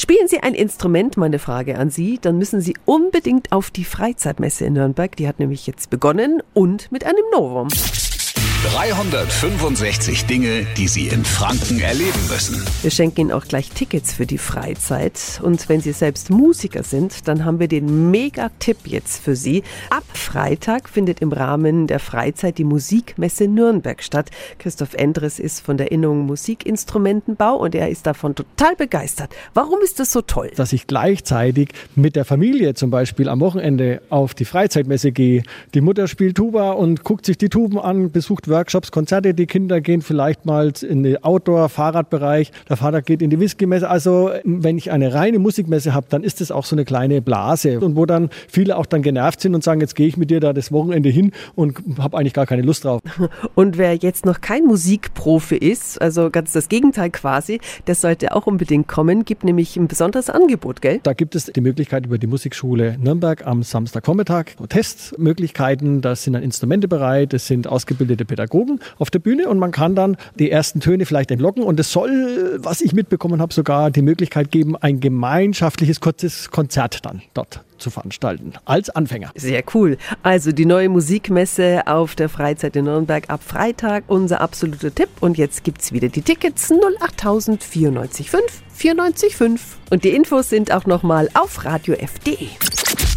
Spielen Sie ein Instrument, meine Frage an Sie, dann müssen Sie unbedingt auf die Freizeitmesse in Nürnberg. Die hat nämlich jetzt begonnen und mit einem Novum. 365 Dinge, die Sie in Franken erleben müssen. Wir schenken Ihnen auch gleich Tickets für die Freizeit. Und wenn Sie selbst Musiker sind, dann haben wir den Mega-Tipp jetzt für Sie. Ab Freitag findet im Rahmen der Freizeit die Musikmesse Nürnberg statt. Christoph Endres ist von der Innung Musikinstrumentenbau und er ist davon total begeistert. Warum ist das so toll? Dass ich gleichzeitig mit der Familie zum Beispiel am Wochenende auf die Freizeitmesse gehe. Die Mutter spielt Tuba und guckt sich die Tuben an, besucht Workshops, Konzerte. Die Kinder gehen vielleicht mal in den Outdoor-Fahrradbereich. Der Vater geht in die Whisky-Messe. Also wenn ich eine reine Musikmesse habe, dann ist das auch so eine kleine Blase. Und wo dann viele auch dann genervt sind und sagen, jetzt gehe ich mit dir da das Wochenende hin und habe eigentlich gar keine Lust drauf. Und wer jetzt noch kein Musikprofi ist, also ganz das Gegenteil quasi, der sollte auch unbedingt kommen. Gibt nämlich ein besonderes Angebot, gell? Da gibt es die Möglichkeit über die Musikschule Nürnberg am Samstagvormittag Testmöglichkeiten. Da sind dann Instrumente bereit, es sind ausgebildete Pädagogen Pädagogen auf der Bühne und man kann dann die ersten Töne vielleicht entlocken und es soll, was ich mitbekommen habe, sogar die Möglichkeit geben, ein gemeinschaftliches kurzes Konzert dann dort zu veranstalten als Anfänger. Sehr cool. Also die neue Musikmesse auf der Freizeit in Nürnberg ab Freitag, unser absoluter Tipp. Und jetzt gibt es wieder die Tickets 08000 94 5 94 5. Und die Infos sind auch nochmal auf radiof.de.